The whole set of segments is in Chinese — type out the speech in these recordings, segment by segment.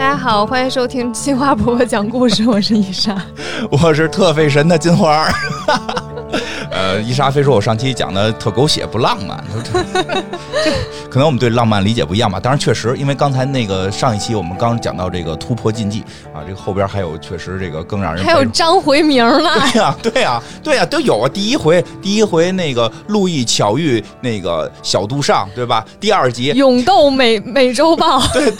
大家好，欢迎收听金花婆婆讲故事，我是伊莎。我是特费神的金花。呃，伊莎非说我上期讲的特狗血不浪漫，这 可能我们对浪漫理解不一样吧。当然，确实，因为刚才那个上一期我们刚讲到这个突破禁忌啊，这个后边还有确实这个更让人还有张回明了。对呀，对呀，对呀，都有啊。第一回，第一回那个路易巧遇那个小杜尚，对吧？第二集勇斗美美洲豹，对，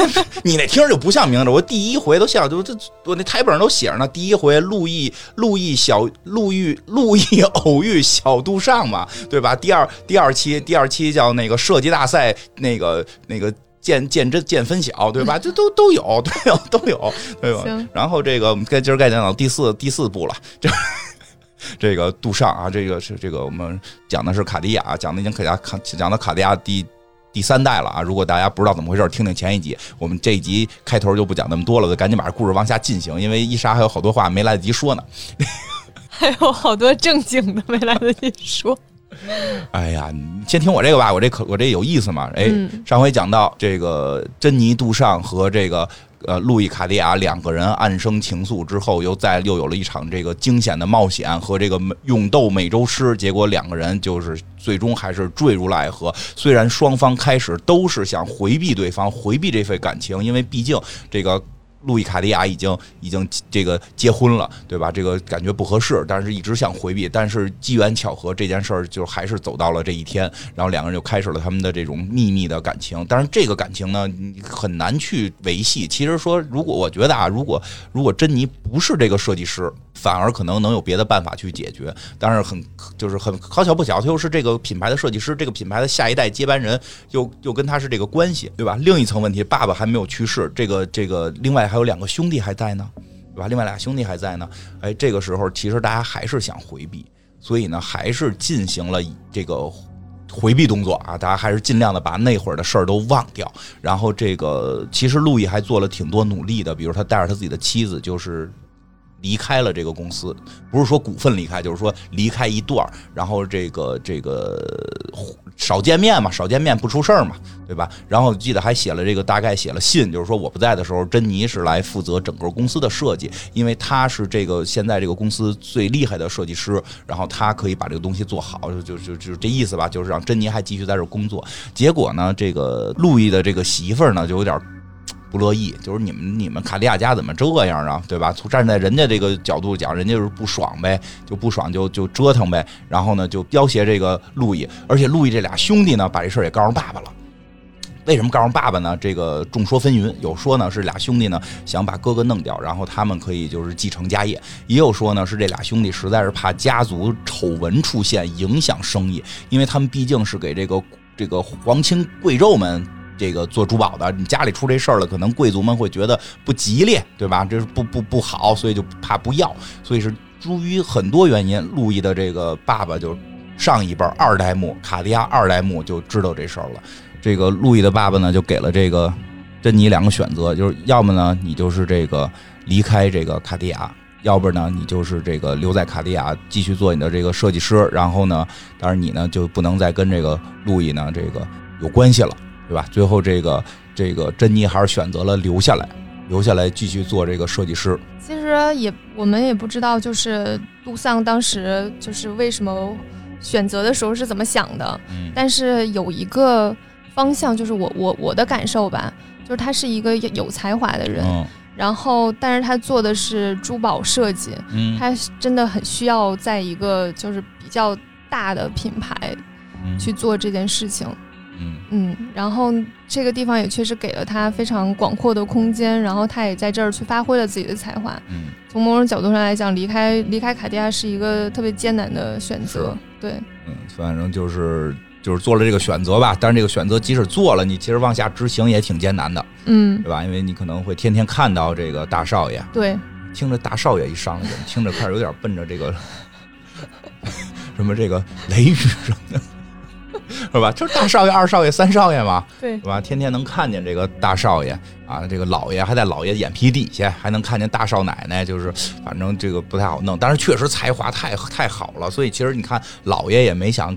你那听着就不像名字。我第一回都像，就这我那台本上都写着呢。第一回路易路易小陆毅陆毅偶遇。小杜尚嘛，对吧？第二第二期第二期叫那个设计大赛，那个那个见见真见分晓，对吧？这都 都有，都有都有，对吧？然后这个我们该今儿该讲到第四第四部了，这 这个杜尚啊，这个是这个我们讲的是卡地亚，讲的已经可亚卡讲到卡地亚第第三代了啊。如果大家不知道怎么回事，听听前一集。我们这一集开头就不讲那么多了，就赶紧把这故事往下进行，因为伊莎还有好多话没来得及说呢。还有好多正经的没来得及说。哎呀，你先听我这个吧，我这可我这有意思嘛？哎，上回讲到这个珍妮杜尚和这个呃路易卡地亚两个人暗生情愫之后，又再又有了一场这个惊险的冒险和这个勇斗美洲狮，结果两个人就是最终还是坠入了爱河。虽然双方开始都是想回避对方，回避这份感情，因为毕竟这个。路易卡利亚已经已经这个结婚了，对吧？这个感觉不合适，但是一直想回避。但是机缘巧合，这件事儿就还是走到了这一天，然后两个人就开始了他们的这种秘密的感情。但是，这个感情呢，你很难去维系。其实说，如果我觉得啊，如果如果珍妮不是这个设计师。反而可能能有别的办法去解决，但是很就是很好巧不巧，他又是这个品牌的设计师，这个品牌的下一代接班人，又又跟他是这个关系，对吧？另一层问题，爸爸还没有去世，这个这个另外还有两个兄弟还在呢，对吧？另外俩兄弟还在呢，哎，这个时候其实大家还是想回避，所以呢，还是进行了这个回避动作啊，大家还是尽量的把那会儿的事儿都忘掉。然后这个其实路易还做了挺多努力的，比如他带着他自己的妻子，就是。离开了这个公司，不是说股份离开，就是说离开一段儿然后这个这个少见面嘛，少见面不出事儿嘛，对吧？然后记得还写了这个大概写了信，就是说我不在的时候，珍妮是来负责整个公司的设计，因为她是这个现在这个公司最厉害的设计师，然后她可以把这个东西做好，就就就这意思吧，就是让珍妮还继续在这儿工作。结果呢，这个路易的这个媳妇儿呢，就有点。不乐意，就是你们你们卡地亚家怎么这样啊，对吧？从站在人家这个角度讲，人家就是不爽呗，就不爽就就折腾呗。然后呢，就要挟这个路易，而且路易这俩兄弟呢，把这事儿也告诉爸爸了。为什么告诉爸爸呢？这个众说纷纭，有说呢是俩兄弟呢想把哥哥弄掉，然后他们可以就是继承家业；也有说呢是这俩兄弟实在是怕家族丑闻出现影响生意，因为他们毕竟是给这个这个皇亲贵胄们。这个做珠宝的，你家里出这事儿了，可能贵族们会觉得不吉利，对吧？这是不不不好，所以就怕不要。所以是出于很多原因，路易的这个爸爸就上一辈二代目卡地亚二代目就知道这事儿了。这个路易的爸爸呢，就给了这个珍妮两个选择，就是要么呢，你就是这个离开这个卡地亚，要不呢，你就是这个留在卡地亚继续做你的这个设计师。然后呢，当然你呢就不能再跟这个路易呢这个有关系了。对吧？最后这个这个珍妮还是选择了留下来，留下来继续做这个设计师。其实也我们也不知道，就是杜桑当时就是为什么选择的时候是怎么想的。嗯。但是有一个方向，就是我我我的感受吧，就是他是一个有才华的人。嗯。然后，但是他做的是珠宝设计。嗯。他真的很需要在一个就是比较大的品牌去做这件事情。嗯嗯，然后这个地方也确实给了他非常广阔的空间，然后他也在这儿去发挥了自己的才华。嗯，从某种角度上来讲，离开离开卡地亚是一个特别艰难的选择。对，嗯，反正就是就是做了这个选择吧。但是这个选择即使做了，你其实往下执行也挺艰难的。嗯，对吧？因为你可能会天天看到这个大少爷。对，听着大少爷一上来，听着开始有点奔着这个 什么这个雷雨什么的。是吧？就是大少爷、二少爷、三少爷嘛，对，是吧？天天能看见这个大少爷啊，这个老爷还在老爷眼皮底下，还能看见大少奶奶，就是反正这个不太好弄。但是确实才华太太好了，所以其实你看老爷也没想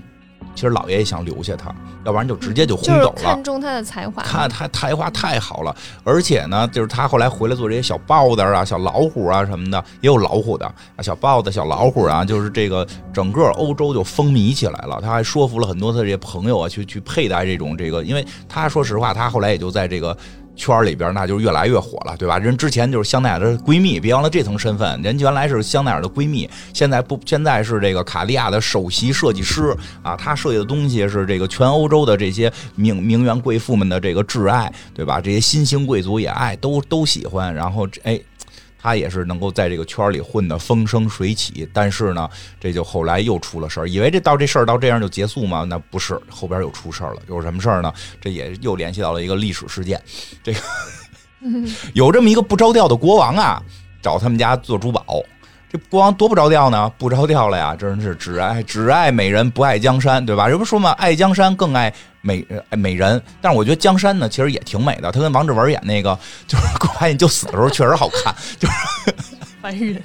其实老爷也想留下他，要不然就直接就轰走了。看中他的才华，看他才华太好了，而且呢，就是他后来回来做这些小豹子啊、小老虎啊什么的，也有老虎的啊，小豹子、小老虎啊，就是这个整个欧洲就风靡起来了。他还说服了很多他这些朋友啊，去去佩戴这种这个，因为他说实话，他后来也就在这个。圈里边那就越来越火了，对吧？人之前就是香奈儿的闺蜜，别忘了这层身份。人原来是香奈儿的闺蜜，现在不，现在是这个卡地亚的首席设计师啊。她设计的东西是这个全欧洲的这些名名媛贵妇们的这个挚爱，对吧？这些新兴贵族也爱，都都喜欢。然后哎。他也是能够在这个圈里混得风生水起，但是呢，这就后来又出了事儿。以为这到这事儿到这样就结束吗？那不是，后边又出事儿了。有什么事儿呢？这也又联系到了一个历史事件。这个有这么一个不着调的国王啊，找他们家做珠宝。这国王多不着调呢？不着调了呀！真是只爱只爱美人，不爱江山，对吧？这不说嘛，爱江山更爱美爱美人。但是我觉得江山呢，其实也挺美的。他跟王志文演那个，就是我发现就死的时候确实好看。就是烦人，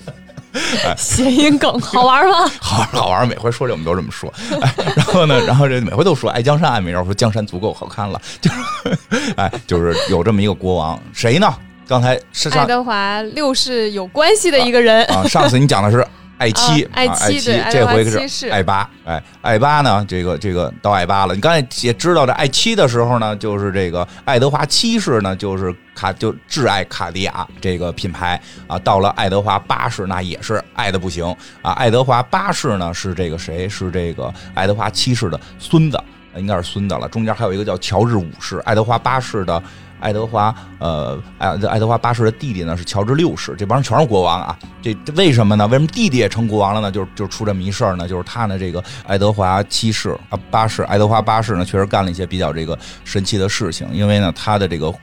谐音梗好玩吗？好玩好玩，每回说这我们都这么说。哎然后呢，然后这每回都说爱江山爱美人，我说江山足够好看了。就 是哎，就是有这么一个国王，谁呢？刚才是爱德华六世有关系的一个人啊。上次你讲的是爱妻，爱妻，这回是爱八。哎，爱八呢？这个这个到爱八了。你刚才也知道，这爱七的时候呢，就是这个爱德华七世呢，就是卡就挚爱卡地亚这个品牌啊。到了爱德华八世，那也是爱的不行啊。爱德华八世呢是这个谁？是这个爱德华七世的孙子，应该是孙子了。中间还有一个叫乔治五世，爱德华八世的。爱德华，呃，爱爱德华八世的弟弟呢是乔治六世，这帮人全是国王啊。这这为什么呢？为什么弟弟也成国王了呢？就是就出这么一事儿呢？就是他呢，这个爱德华七世啊，八世，爱德华八世呢，确实干了一些比较这个神奇的事情。因为呢，他的这个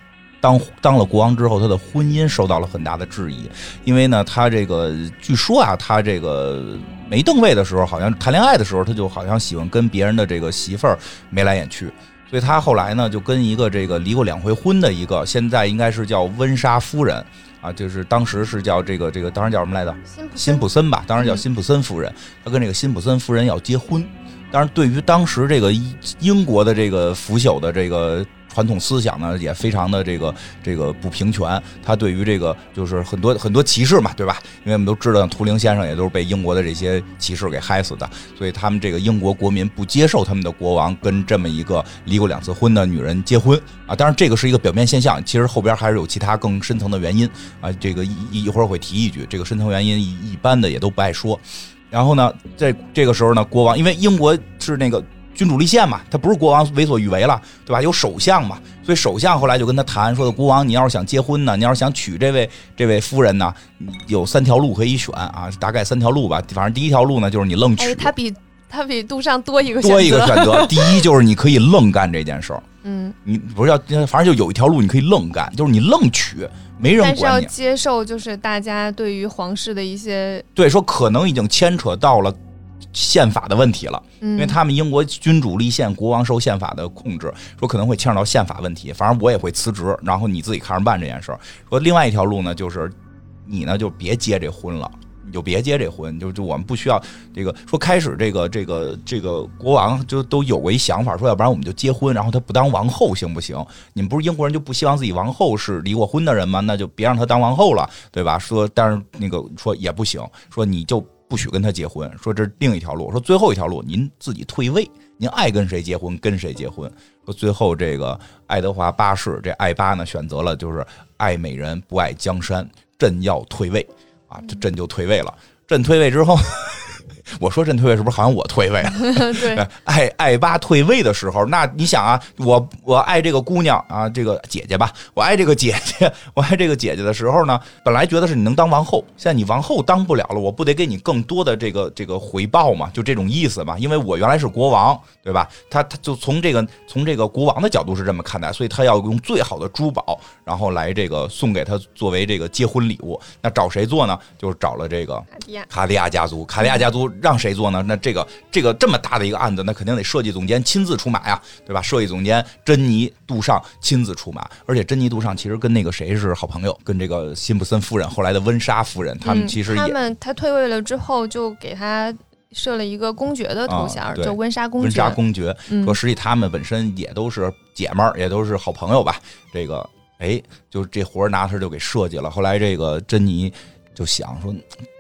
当当了国王之后，他的婚姻受到了很大的质疑。因为呢，他这个据说啊，他这个没登位的时候，好像谈恋爱的时候，他就好像喜欢跟别人的这个媳妇儿眉来眼去。所以他后来呢，就跟一个这个离过两回婚的一个，现在应该是叫温莎夫人啊，就是当时是叫这个这个，当时叫什么来着？辛普森吧，当时叫辛普森夫人。他跟这个辛普森夫人要结婚，当然对于当时这个英国的这个腐朽的这个。传统思想呢也非常的这个这个不平权，他对于这个就是很多很多歧视嘛，对吧？因为我们都知道图灵先生也都是被英国的这些歧视给害死的，所以他们这个英国国民不接受他们的国王跟这么一个离过两次婚的女人结婚啊。当然这个是一个表面现象，其实后边还是有其他更深层的原因啊。这个一一会儿会提一句，这个深层原因一一般的也都不爱说。然后呢，在这个时候呢，国王因为英国是那个。君主立宪嘛，他不是国王为所欲为了，对吧？有首相嘛，所以首相后来就跟他谈，说的国王，你要是想结婚呢，你要是想娶这位这位夫人呢，有三条路可以选啊，大概三条路吧。反正第一条路呢，就是你愣娶。他比他比杜尚多一个多一个选择。第一就是你可以愣干这件事儿，嗯，你不是要，反正就有一条路你可以愣干，就是你愣娶，没人管你。但是要接受，就是大家对于皇室的一些对说，可能已经牵扯到了。宪法的问题了，因为他们英国君主立宪，国王受宪法的控制，说可能会牵扯到宪法问题。反正我也会辞职，然后你自己看着办这件事儿。说另外一条路呢，就是你呢就别结这婚了，你就别结这婚，就就我们不需要这个。说开始这个这个这个国王就都有过一想法，说要不然我们就结婚，然后他不当王后行不行？你们不是英国人就不希望自己王后是离过婚的人吗？那就别让他当王后了，对吧？说但是那个说也不行，说你就。不许跟他结婚，说这是另一条路。说最后一条路，您自己退位，您爱跟谁结婚跟谁结婚。说最后这个爱德华八世这爱八呢，选择了就是爱美人不爱江山，朕要退位啊，这朕就退位了。朕退位之后。我说朕退位是不是好像我退位了？对，爱爱八退位的时候，那你想啊，我我爱这个姑娘啊，这个姐姐吧，我爱这个姐姐，我爱这个姐姐的时候呢，本来觉得是你能当王后，现在你王后当不了了，我不得给你更多的这个这个回报嘛？就这种意思嘛？因为我原来是国王，对吧？他他就从这个从这个国王的角度是这么看待，所以他要用最好的珠宝，然后来这个送给他作为这个结婚礼物。那找谁做呢？就是找了这个卡地亚卡地亚家族，卡地亚家族。让谁做呢？那这个这个这么大的一个案子，那肯定得设计总监亲自出马呀，对吧？设计总监珍妮杜尚亲自出马，而且珍妮杜尚其实跟那个谁是好朋友，跟这个辛普森夫人后来的温莎夫人，他们其实他们他退位了之后就给他设了一个公爵的头衔，叫温莎公爵。温莎公爵说，实际他们本身也都是姐们儿，也都是好朋友吧。这个，哎，就这活儿拿他就给设计了。后来这个珍妮就想说，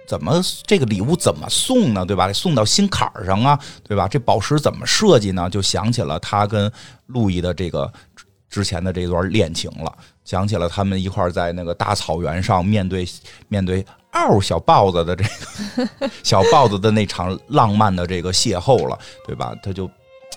怎么这个礼物怎么送呢？对吧？送到心坎儿上啊，对吧？这宝石怎么设计呢？就想起了他跟路易的这个之前的这段恋情了。想起了他们一块儿在那个大草原上面对面对嗷小豹子的这个小豹子的那场浪漫的这个邂逅了，对吧？他就。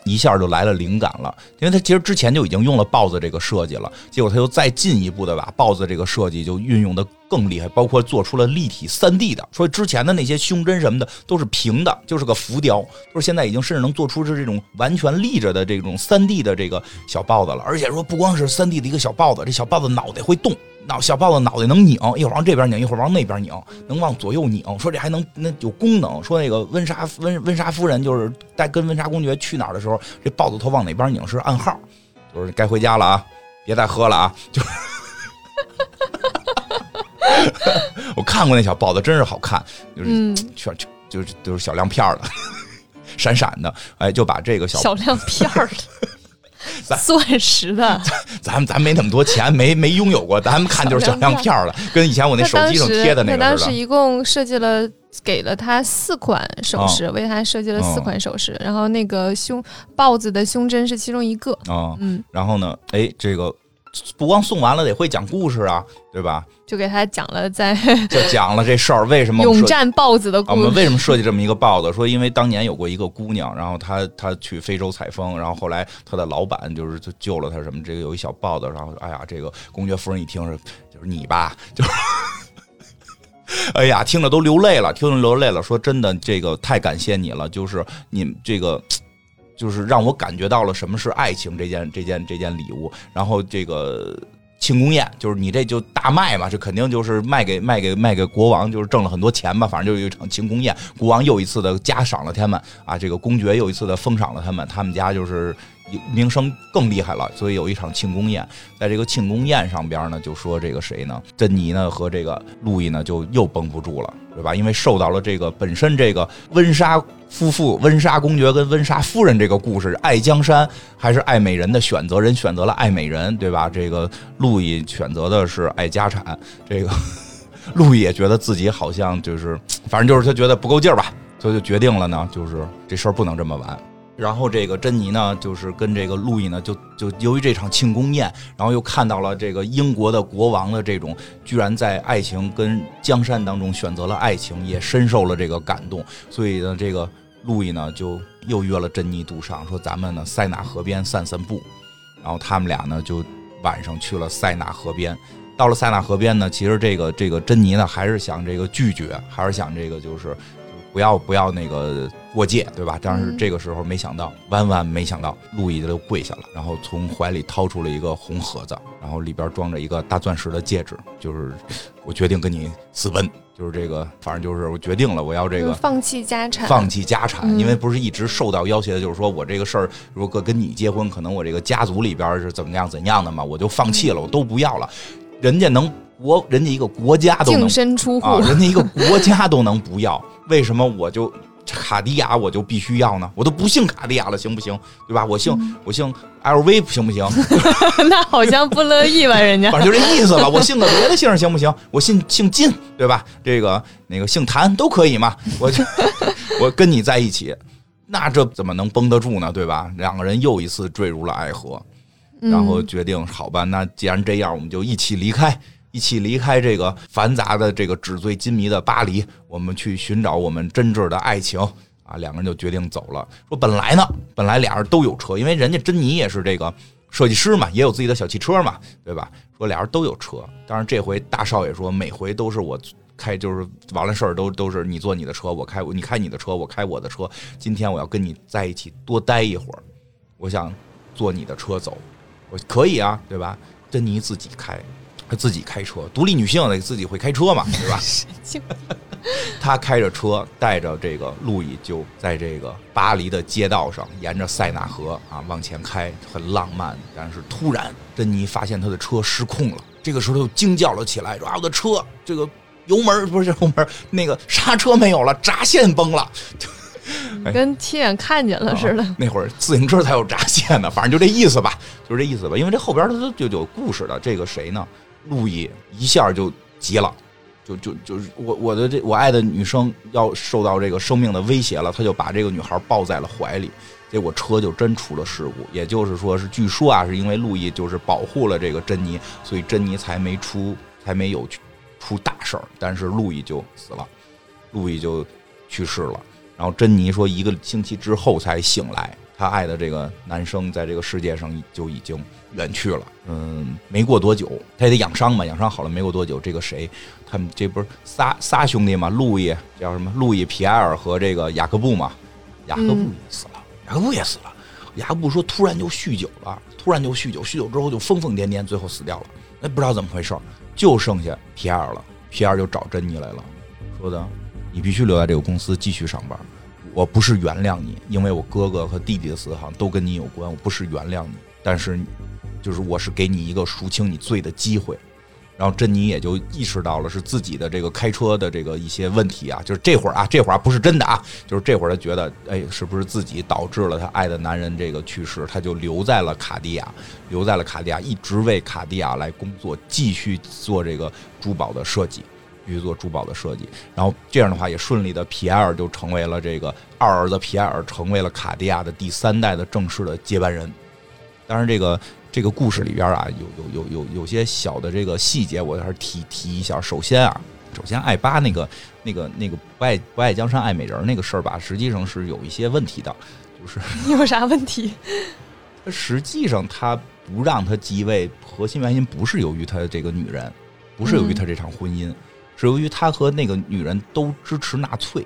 一下就来了灵感了，因为他其实之前就已经用了豹子这个设计了，结果他又再进一步的把豹子这个设计就运用的更厉害，包括做出了立体三 D 的，说之前的那些胸针什么的都是平的，就是个浮雕，说现在已经甚至能做出是这种完全立着的这种三 D 的这个小豹子了，而且说不光是三 D 的一个小豹子，这小豹子脑袋会动。脑小豹子脑袋能拧，一会儿往这边拧，一会儿往那边拧，能往左右拧。说这还能那有功能。说那个温莎温温莎夫人就是在跟温莎公爵去哪儿的时候，这豹子头往哪边拧是暗号，就是该回家了啊，别再喝了啊。就是，我看过那小豹子，真是好看，就是全就就是就是小亮片儿的，闪闪的。哎，就把这个小小亮片的。钻石的，咱咱没那么多钱，没没拥有过，咱们看就是小亮片了，跟以前我那手机上贴的那个。当时一共设计了，给了他四款首饰，为他设计了四款首饰，然后那个胸豹子的胸针是其中一个。啊，嗯，然后呢，哎，这个。不光送完了，得会讲故事啊，对吧？就给他讲了，在 就讲了这事儿，为什么 勇战豹子的故事？我们为什么设计这么一个豹子？说因为当年有过一个姑娘，然后她她去非洲采风，然后后来她的老板就是就救了她，什么这个有一小豹子，然后哎呀，这个公爵夫人一听是就是你吧，就是哎呀，听着都流泪了，听着流泪了，说真的，这个太感谢你了，就是你这个。就是让我感觉到了什么是爱情这件这件这件礼物，然后这个庆功宴就是你这就大卖嘛，这肯定就是卖给卖给卖给国王，就是挣了很多钱吧，反正就有一场庆功宴，国王又一次的加赏了他们啊，这个公爵又一次的封赏了他们，他们家就是名声更厉害了，所以有一场庆功宴，在这个庆功宴上边呢，就说这个谁呢，珍妮呢和这个路易呢就又绷不住了，对吧？因为受到了这个本身这个温莎。夫妇温莎公爵跟温莎夫人这个故事，爱江山还是爱美人的选择？人选择了爱美人，对吧？这个路易选择的是爱家产。这个 路易也觉得自己好像就是，反正就是他觉得不够劲儿吧，所以就决定了呢，就是这事儿不能这么完。然后这个珍妮呢，就是跟这个路易呢，就就由于这场庆功宴，然后又看到了这个英国的国王的这种，居然在爱情跟江山当中选择了爱情，也深受了这个感动。所以呢，这个路易呢，就又约了珍妮杜尚，说咱们呢塞纳河边散散步。然后他们俩呢，就晚上去了塞纳河边。到了塞纳河边呢，其实这个这个珍妮呢，还是想这个拒绝，还是想这个就是。不要不要那个过界，对吧？但是这个时候没想到，万万没想到，路易就跪下了，然后从怀里掏出了一个红盒子，然后里边装着一个大钻石的戒指，就是我决定跟你私奔，就是这个，反正就是我决定了，我要这个放弃家产，放弃家产，因为不是一直受到要挟的，就是说我这个事儿如果跟你结婚，可能我这个家族里边是怎么样怎样的嘛，我就放弃了，我都不要了，人家能。国人家一个国家都能净身出户，人家一个国家都能不要，为什么我就卡地亚我就必须要呢？我都不姓卡地亚了，行不行？对吧？我姓我姓 LV，行不行？那好像不乐意吧？人家反正就这意思吧。我姓个别的姓行不行？我姓姓金，对吧？这个那个姓谭都可以嘛？我就 我跟你在一起，那这怎么能绷得住呢？对吧？两个人又一次坠入了爱河，然后决定好吧，那既然这样，我们就一起离开。一起离开这个繁杂的、这个纸醉金迷的巴黎，我们去寻找我们真挚的爱情啊！两个人就决定走了。说本来呢，本来俩人都有车，因为人家珍妮也是这个设计师嘛，也有自己的小汽车嘛，对吧？说俩人都有车，但是这回大少爷说，每回都是我开，就是完了事儿都都是你坐你的车，我开你开你的车，我开我的车。今天我要跟你在一起多待一会儿，我想坐你的车走，我可以啊，对吧？珍妮自己开。她自己开车，独立女性得自己会开车嘛，对吧？她开着车，带着这个路易，就在这个巴黎的街道上，沿着塞纳河啊往前开，很浪漫。但是突然，珍妮发现她的车失控了，这个时候就惊叫了起来：“说啊，我的车，这个油门不是油门，那个刹车没有了，闸线崩了。”跟亲眼看见了似的。那会儿自行车才有闸线呢，反正就这意思吧，就是这意思吧。因为这后边它都就有故事的。这个谁呢？路易一下就急了，就就就是我我的这我爱的女生要受到这个生命的威胁了，他就把这个女孩抱在了怀里。结果车就真出了事故，也就是说是据说啊，是因为路易就是保护了这个珍妮，所以珍妮才没出才没有出大事儿，但是路易就死了，路易就去世了。然后珍妮说，一个星期之后才醒来，她爱的这个男生在这个世界上就已经远去了。嗯，没过多久，他也得养伤嘛，养伤好了没过多久，这个谁，他们这不是仨仨兄弟嘛，路易叫什么？路易、皮埃尔和这个雅各布嘛，雅各布也死了。雅各布也死了，雅各布说突然就酗酒了，突然就酗酒，酗酒之后就疯疯癫癫，最后死掉了。哎，不知道怎么回事就剩下皮埃尔了。皮埃尔就找珍妮来了，说的你必须留在这个公司继续上班。我不是原谅你，因为我哥哥和弟弟的死好像都跟你有关。我不是原谅你，但是就是我是给你一个赎清你罪的机会。然后珍妮也就意识到了是自己的这个开车的这个一些问题啊，就是这会儿啊，这会儿不是真的啊，就是这会儿他觉得，哎，是不是自己导致了他爱的男人这个去世？他就留在了卡地亚，留在了卡地亚，一直为卡地亚来工作，继续做这个珠宝的设计，继续做珠宝的设计。然后这样的话也顺利的，皮埃尔就成为了这个二儿子皮埃尔成为了卡地亚的第三代的正式的接班人。当然这个。这个故事里边啊，有有有有有些小的这个细节，我还是提提一下。首先啊，首先爱巴那个那个那个不爱不爱江山爱美人那个事儿吧，实际上是有一些问题的，就是 有啥问题？他实际上他不让他继位，核心原因不是由于他这个女人，不是由于他这场婚姻，是由于他和那个女人都支持纳粹，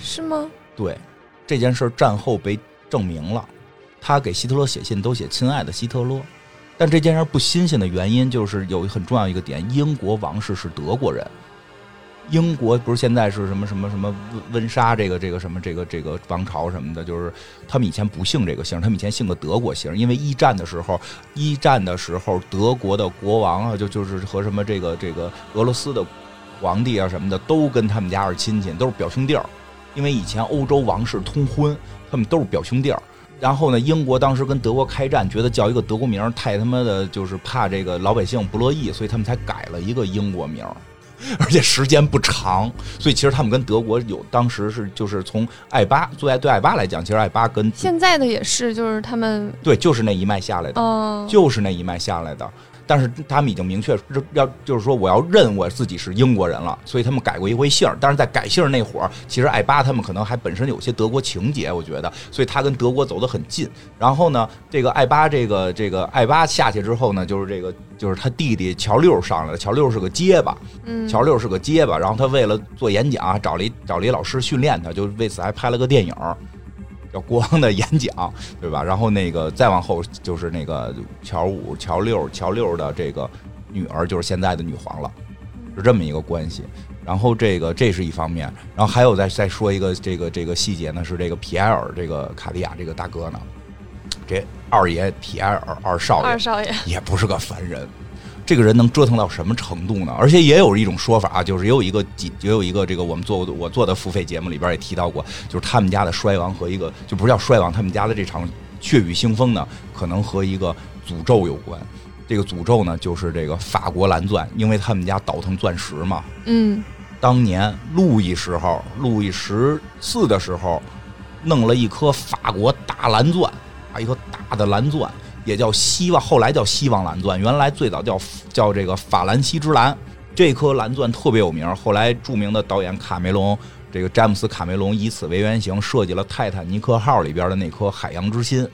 是吗？对，这件事战后被证明了。他给希特勒写信都写“亲爱的希特勒”，但这件事不新鲜的原因就是有很重要一个点：英国王室是德国人。英国不是现在是什么什么什么温温莎这个这个什么这个这个王朝什么的，就是他们以前不姓这个姓，他们以前姓个德国姓，因为一战的时候，一战的时候德国的国王啊，就就是和什么这个这个俄罗斯的皇帝啊什么的都跟他们家是亲戚，都是表兄弟儿。因为以前欧洲王室通婚，他们都是表兄弟儿。然后呢？英国当时跟德国开战，觉得叫一个德国名太他妈的，就是怕这个老百姓不乐意，所以他们才改了一个英国名，而且时间不长。所以其实他们跟德国有当时是就是从爱巴，作为对爱巴来讲，其实爱巴跟现在的也是，就是他们对，就是那一脉下来的，就是那一脉下来的。但是他们已经明确要，就是说我要认我自己是英国人了，所以他们改过一回姓但是在改姓那会儿，其实艾巴他们可能还本身有些德国情节，我觉得，所以他跟德国走得很近。然后呢，这个艾巴这个这个艾巴下去之后呢，就是这个就是他弟弟乔六上来了。乔六是个结巴，嗯，乔六是个结巴。然后他为了做演讲，找了一找了一老师训练他，就为此还拍了个电影。叫国王的演讲，对吧？然后那个再往后就是那个乔五、乔六、乔六的这个女儿，就是现在的女皇了，是这么一个关系。然后这个这是一方面，然后还有再再说一个这个这个细节呢，是这个皮埃尔这个卡地亚这个大哥呢，这二爷皮埃尔二少爷，二少爷也不是个凡人。这个人能折腾到什么程度呢？而且也有一种说法，就是也有一个几，也有一个这个我们做我做的付费节目里边也提到过，就是他们家的衰亡和一个就不是叫衰亡，他们家的这场血雨腥风呢，可能和一个诅咒有关。这个诅咒呢，就是这个法国蓝钻，因为他们家倒腾钻石嘛。嗯。当年路易时候，路易十四的时候，弄了一颗法国大蓝钻，啊，一颗大的蓝钻。也叫希望，后来叫希望蓝钻，原来最早叫叫这个法兰西之蓝。这颗蓝钻特别有名，后来著名的导演卡梅隆，这个詹姆斯卡梅隆以此为原型设计了泰坦尼克号里边的那颗海洋之心，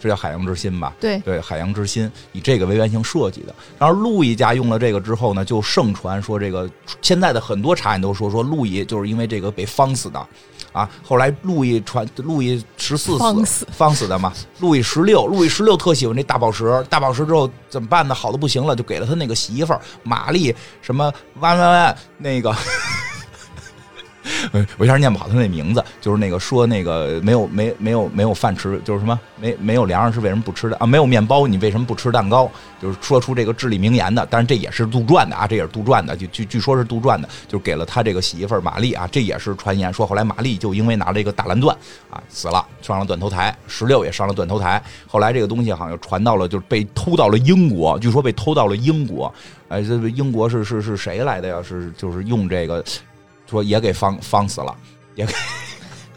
这叫海洋之心吧？对对，海洋之心以这个为原型设计的。然后路易家用了这个之后呢，就盛传说这个现在的很多茶饮都说说路易就是因为这个被方死的。啊，后来路易传路易十四死方死的嘛，路易十六，路易十六特喜欢这大宝石，大宝石之后怎么办呢？好的不行了，就给了他那个媳妇儿玛丽什么弯弯弯那个我一下念不好他那名字，就是那个说那个没有没没有没有饭吃，就是什么没没有粮食是为什么不吃的啊？没有面包你为什么不吃蛋糕？就是说出这个至理名言的，但是这也是杜撰的啊，这也是杜撰的，就据据说是杜撰的，就给了他这个媳妇儿玛丽啊，这也是传言说后来玛丽就因为拿了一个大蓝钻啊死了，上了断头台，石榴也上了断头台，后来这个东西好像传到了，就是被偷到了英国，据说被偷到了英国，哎，这英国是是是谁来的呀？是就是用这个。说也给放放死了，也给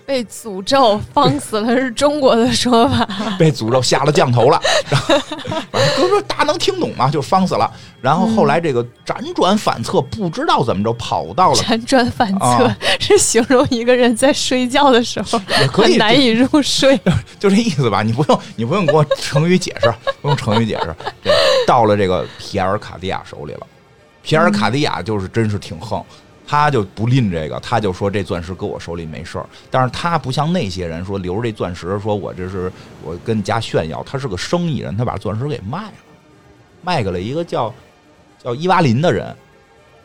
被诅咒放死了，是中国的说法。被诅咒下了降头了，反正哥说大家能听懂吗？就放死了。然后后来这个辗转反侧，不知道怎么着跑到了。辗转反侧是形容一个人在睡觉的时候也可以难以入睡，就这意思吧？你不用你不用给我成语解释，不用成语解释。到了这个皮埃尔卡地亚手里了，皮埃尔卡地亚就是真是挺横。他就不吝这个，他就说这钻石搁我手里没事儿。但是他不像那些人说留着这钻石，说我这是我跟家炫耀。他是个生意人，他把钻石给卖了，卖给了一个叫叫伊娃林的人。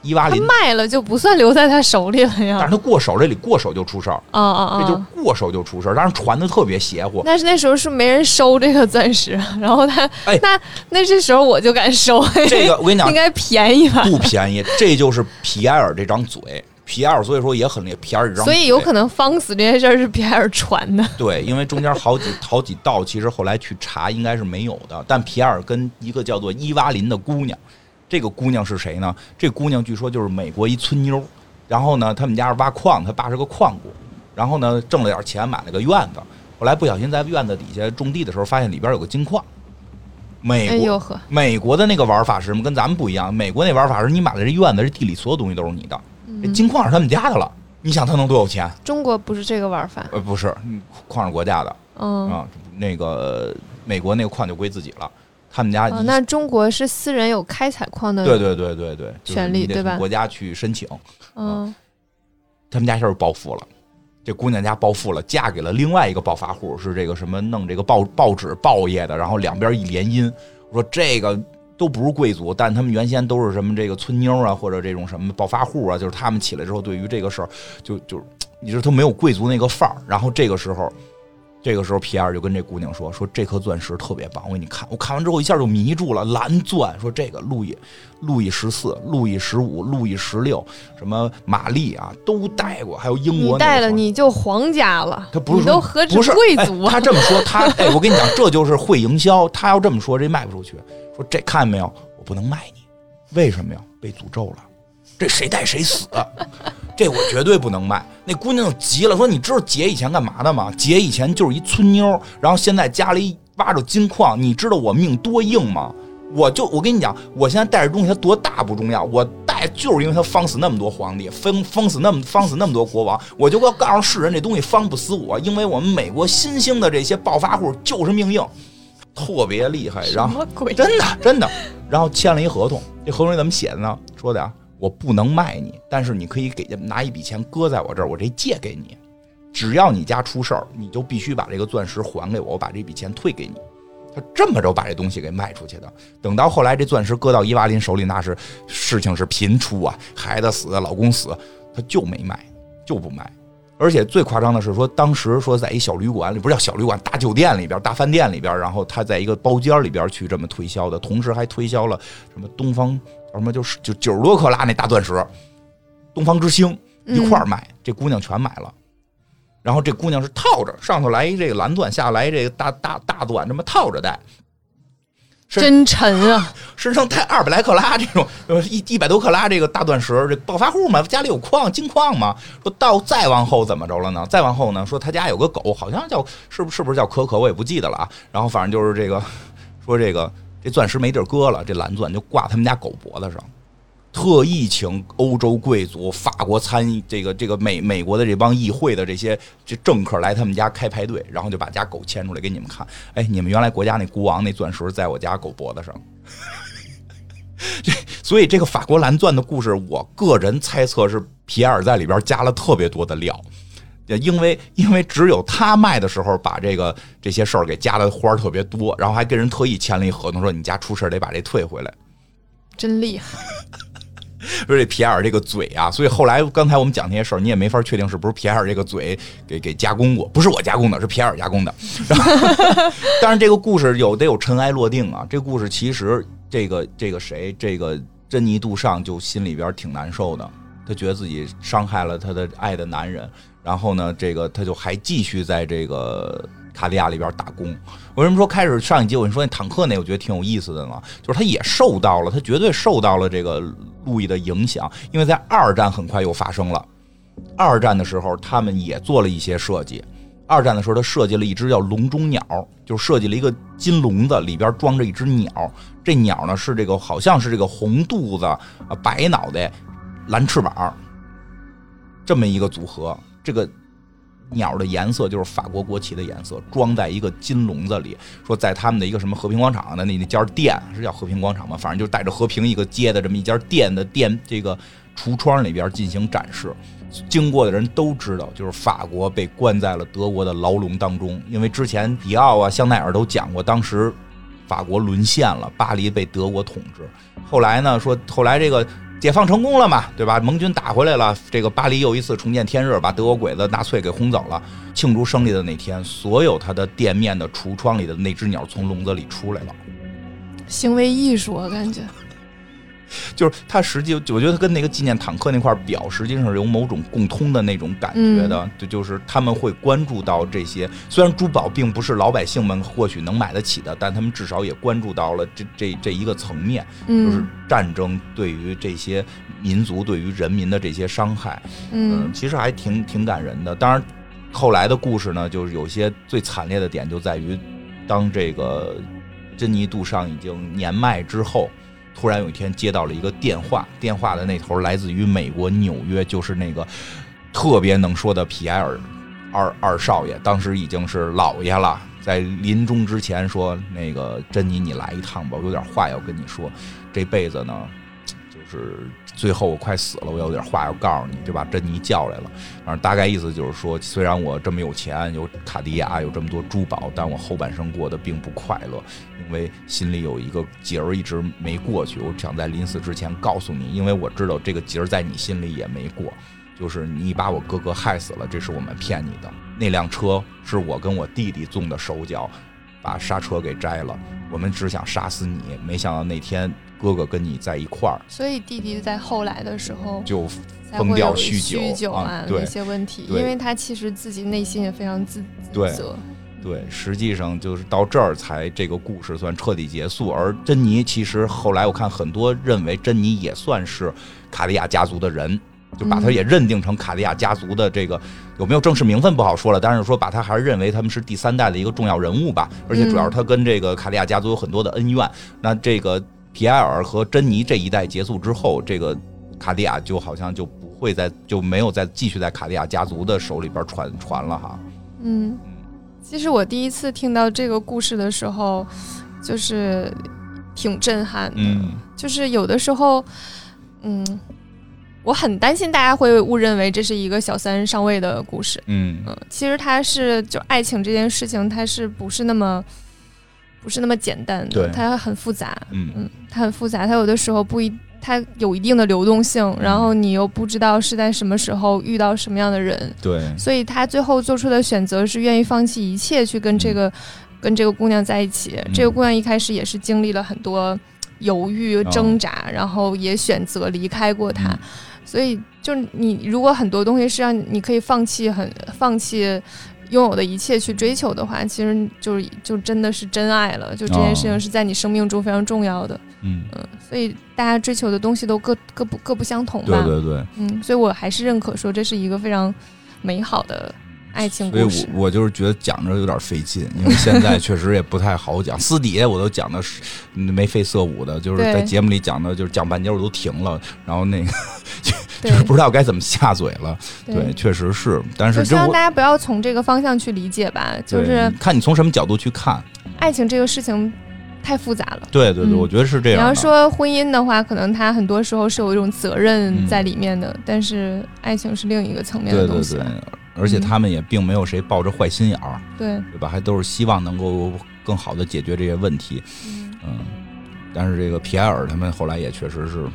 伊娃林卖了就不算留在他手里了呀。但是他过手这里过手就出事儿啊啊啊！这就过手就出事儿，当然传的特别邪乎。但是那时候是没人收这个钻石，然后他哎，那那这时候我就敢收。这个我跟你讲，应该便宜吧？不便宜，这就是皮埃尔这张嘴。皮埃尔所以说也很厉害，皮埃尔这张所以有可能方死这件事儿是皮埃尔传的。对，因为中间好几好几道，其实后来去查应该是没有的。但皮埃尔跟一个叫做伊娃林的姑娘。这个姑娘是谁呢？这姑娘据说就是美国一村妞，然后呢，他们家是挖矿，他爸是个矿工，然后呢，挣了点钱买了个院子，后来不小心在院子底下种地的时候，发现里边有个金矿。美国美国的那个玩法是什么？跟咱们不一样。美国那玩法是你买了这院子，这地里所有东西都是你的，这金矿是他们家的了。你想他能多有钱？中国不是这个玩法。呃，不是，矿是国家的。嗯啊，那个美国那个矿就归自己了。他们家那中国是私人有开采矿的，对对对对对，权利对吧？国家去申请，嗯，他们家就是暴富了，这姑娘家暴富了，嫁给了另外一个暴发户，是这个什么弄这个报报纸报业的，然后两边一联姻，我说这个都不是贵族，但他们原先都是什么这个村妞啊，或者这种什么暴发户啊，就是他们起来之后，对于这个事儿，就就你说他没有贵族那个范儿，然后这个时候。这个时候，皮埃尔就跟这姑娘说：“说这颗钻石特别棒，我给你看。我看完之后一下就迷住了，蓝钻。说这个路易，路易十四、路易十五、路易十六，什么玛丽啊，都戴过。还有英国，你戴了你就皇家了。他不是都何止贵族啊？他这么说，他哎，我跟你讲，这就是会营销。他要这么说，这卖不出去。说这看见没有，我不能卖你，为什么呀？被诅咒了。”这谁带谁死，这我绝对不能卖。那姑娘就急了，说：“你知道姐以前干嘛的吗？姐以前就是一村妞，然后现在家里挖着金矿。你知道我命多硬吗？我就我跟你讲，我现在带着东西，它多大不重要，我带就是因为它方死那么多皇帝，封封死那么方死那么多国王，我就要告诉世人，这东西方不死我，因为我们美国新兴的这些暴发户就是命硬，特别厉害。然后真的真的，然后签了一合同，这合同里怎么写的呢？说的啊。”我不能卖你，但是你可以给拿一笔钱搁在我这儿，我这借给你，只要你家出事儿，你就必须把这个钻石还给我，我把这笔钱退给你。他这么着把这东西给卖出去的。等到后来这钻石搁到伊娃林手里，那是事情是频出啊，孩子死，老公死，他就没卖，就不卖。而且最夸张的是说，当时说在一小旅馆里，不是叫小旅馆，大酒店里边，大饭店里边，然后他在一个包间里边去这么推销的，同时还推销了什么东方。什么就是就九十多克拉那大钻石，东方之星一块儿买，这姑娘全买了。然后这姑娘是套着，上头来一这个蓝钻，下来这个大大大钻，这么套着戴。真沉啊！身上带二百来克拉这种，一一百多克拉这个大钻石，这暴发户嘛，家里有矿金矿嘛。说到再往后怎么着了呢？再往后呢？说他家有个狗，好像叫是不是不是叫可可，我也不记得了啊。然后反正就是这个，说这个。这钻石没地儿搁了，这蓝钻就挂他们家狗脖子上，特意请欧洲贵族、法国参这个这个美美国的这帮议会的这些这政客来他们家开派对，然后就把家狗牵出来给你们看。哎，你们原来国家那国王那钻石在我家狗脖子上。这所以这个法国蓝钻的故事，我个人猜测是皮埃尔在里边加了特别多的料。因为因为只有他卖的时候，把这个这些事儿给加的花儿特别多，然后还跟人特意签了一合同，说你家出事得把这退回来，真厉害。说这皮埃尔这个嘴啊，所以后来刚才我们讲那些事儿，你也没法确定是不是皮埃尔这个嘴给给加工过，不是我加工的，是皮埃尔加工的。但是这个故事有得有尘埃落定啊，这个故事其实这个这个谁，这个珍妮杜尚就心里边挺难受的，他觉得自己伤害了他的爱的男人，然后呢，这个他就还继续在这个。卡地亚里边打工，为什么说开始上一集我跟你说那坦克那，我觉得挺有意思的呢？就是他也受到了，他绝对受到了这个路易的影响，因为在二战很快又发生了。二战的时候，他们也做了一些设计。二战的时候，他设计了一只叫笼中鸟，就设计了一个金笼子，里边装着一只鸟。这鸟呢是这个，好像是这个红肚子啊，白脑袋，蓝翅膀，这么一个组合。这个。鸟的颜色就是法国国旗的颜色，装在一个金笼子里。说在他们的一个什么和平广场的那那家店，是叫和平广场吗？反正就带着和平一个街的这么一家店的店这个橱窗里边进行展示。经过的人都知道，就是法国被关在了德国的牢笼当中。因为之前迪奥啊、香奈儿都讲过，当时法国沦陷了，巴黎被德国统治。后来呢，说后来这个。解放成功了嘛，对吧？盟军打回来了，这个巴黎又一次重见天日，把德国鬼子、纳粹给轰走了。庆祝胜利的那天，所有他的店面的橱窗里的那只鸟从笼子里出来了，行为艺术，我感觉。就是它实际，我觉得它跟那个纪念坦克那块表实际上是有某种共通的那种感觉的，就就是他们会关注到这些。虽然珠宝并不是老百姓们或许能买得起的，但他们至少也关注到了这这这一个层面，就是战争对于这些民族、对于人民的这些伤害。嗯，其实还挺挺感人的。当然，后来的故事呢，就是有些最惨烈的点就在于，当这个珍妮杜尚已经年迈之后。突然有一天接到了一个电话，电话的那头来自于美国纽约，就是那个特别能说的皮埃尔二二少爷，当时已经是老爷了，在临终之前说：“那个珍妮，你来一趟吧，我有点话要跟你说。这辈子呢，是最后我快死了，我有点话要告诉你，就把珍妮叫来了。反正大概意思就是说，虽然我这么有钱，有卡地亚，有这么多珠宝，但我后半生过得并不快乐。”因为心里有一个结儿一直没过去，我想在临死之前告诉你，因为我知道这个结儿在你心里也没过，就是你把我哥哥害死了，这是我们骗你的。那辆车是我跟我弟弟纵的手脚，把刹车给摘了。我们只想杀死你，没想到那天哥哥跟你在一块儿，所以弟弟在后来的时候就疯掉酗酒啊那些问题，因为他其实自己内心也非常自自责。对，实际上就是到这儿才这个故事算彻底结束。而珍妮其实后来我看很多认为珍妮也算是卡地亚家族的人，就把他也认定成卡地亚家族的这个有没有正式名分不好说了，但是说把他还是认为他们是第三代的一个重要人物吧。而且主要是他跟这个卡地亚家族有很多的恩怨。那这个皮埃尔和珍妮这一代结束之后，这个卡地亚就好像就不会再就没有再继续在卡地亚家族的手里边传传了哈。嗯。其实我第一次听到这个故事的时候，就是挺震撼的。就是有的时候，嗯，我很担心大家会误认为这是一个小三上位的故事。嗯嗯，其实它是就爱情这件事情，它是不是那么不是那么简单的？它很复杂。嗯嗯，它很复杂，它有的时候不一。它有一定的流动性，然后你又不知道是在什么时候遇到什么样的人，对，所以他最后做出的选择是愿意放弃一切去跟这个跟这个姑娘在一起。这个姑娘一开始也是经历了很多犹豫挣扎，然后也选择离开过他。所以，就你如果很多东西是让你可以放弃，很放弃。拥有的一切去追求的话，其实就是就真的是真爱了。就这件事情是在你生命中非常重要的。嗯嗯，所以大家追求的东西都各各不各不相同吧？对对对。嗯，所以我还是认可说这是一个非常美好的爱情故事。所以我我就是觉得讲着有点费劲，因为现在确实也不太好讲。私底下我都讲的是眉飞色舞的，就是在节目里讲的，就是讲半截我都停了，然后那个。就是不知道该怎么下嘴了，对，确实是，但是希望大家不要从这个方向去理解吧，就是看你从什么角度去看。爱情这个事情太复杂了，对对对，我觉得是这样。你要说婚姻的话，可能它很多时候是有一种责任在里面的，但是爱情是另一个层面的东西。对对对，而且他们也并没有谁抱着坏心眼儿，对对吧？还都是希望能够更好的解决这些问题。嗯，但是这个皮埃尔他们后来也确实是。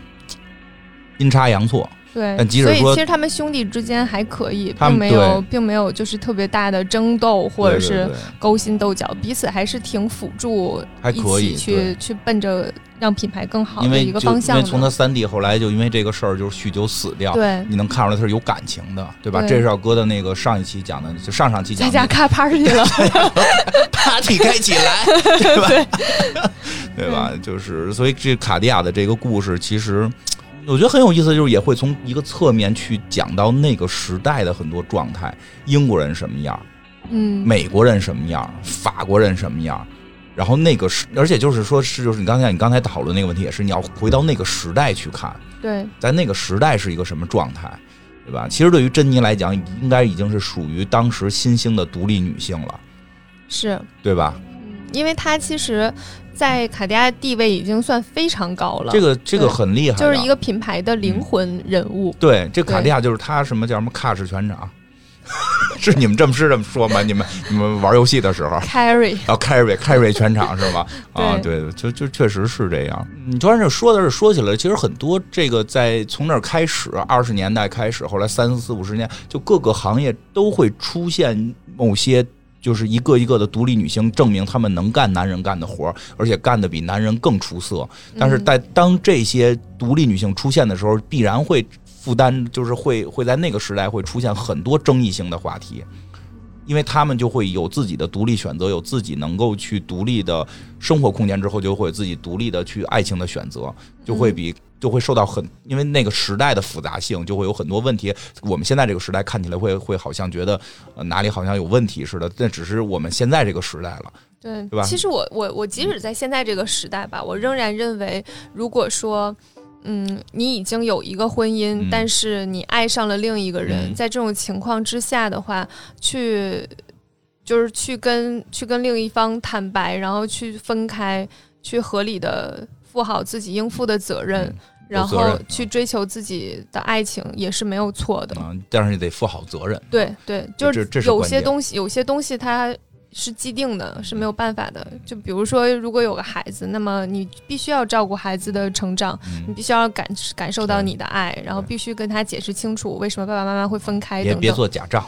阴差阳错。对，但即使说，所以其实他们兄弟之间还可以，并没有，并没有就是特别大的争斗或者是勾心斗角，彼此还是挺辅助，还可以去去奔着让品牌更好的一个方向。因为从他三弟后来就因为这个事儿就是酗酒死掉，对，你能看出来他是有感情的，对吧？这是要搁到那个上一期讲的，就上上期讲在家开 party 了，party 开起来，对吧？对吧？就是所以这卡地亚的这个故事其实。我觉得很有意思，就是也会从一个侧面去讲到那个时代的很多状态，英国人什么样，嗯，美国人什么样，法国人什么样，然后那个时，而且就是说，是就是你刚才你刚才讨论那个问题，也是你要回到那个时代去看，对，在那个时代是一个什么状态，对吧？其实对于珍妮来讲，应该已经是属于当时新兴的独立女性了，是对吧？因为她其实。在卡地亚地位已经算非常高了，这个这个很厉害，就是一个品牌的灵魂人物。对，这卡地亚就是他什么叫什么卡式全场，是你们这么是这么说吗？你们你们玩游戏的时候，carry 啊 carry carry 全 场是吧？啊，对，就就确实是这样。你突然这说的是说起来，其实很多这个在从那儿开始，二十年代开始，后来三四五十年，就各个行业都会出现某些。就是一个一个的独立女性，证明她们能干男人干的活，而且干的比男人更出色。但是在当这些独立女性出现的时候，必然会负担，就是会会在那个时代会出现很多争议性的话题，因为他们就会有自己的独立选择，有自己能够去独立的生活空间之后，就会自己独立的去爱情的选择，就会比。就会受到很，因为那个时代的复杂性，就会有很多问题。我们现在这个时代看起来会会好像觉得呃哪里好像有问题似的，那只是我们现在这个时代了，对对吧？其实我我我即使在现在这个时代吧，我仍然认为，如果说嗯你已经有一个婚姻，但是你爱上了另一个人，在这种情况之下的话，去就是去跟去跟另一方坦白，然后去分开，去合理的负好自己应负的责任。然后去追求自己的爱情也是没有错的，嗯，但是你得负好责任。对对，就是有些东西，有些东西它是既定的，是没有办法的。就比如说，如果有个孩子，那么你必须要照顾孩子的成长，你必须要感感受到你的爱，然后必须跟他解释清楚为什么爸爸妈妈会分开。别别做假账，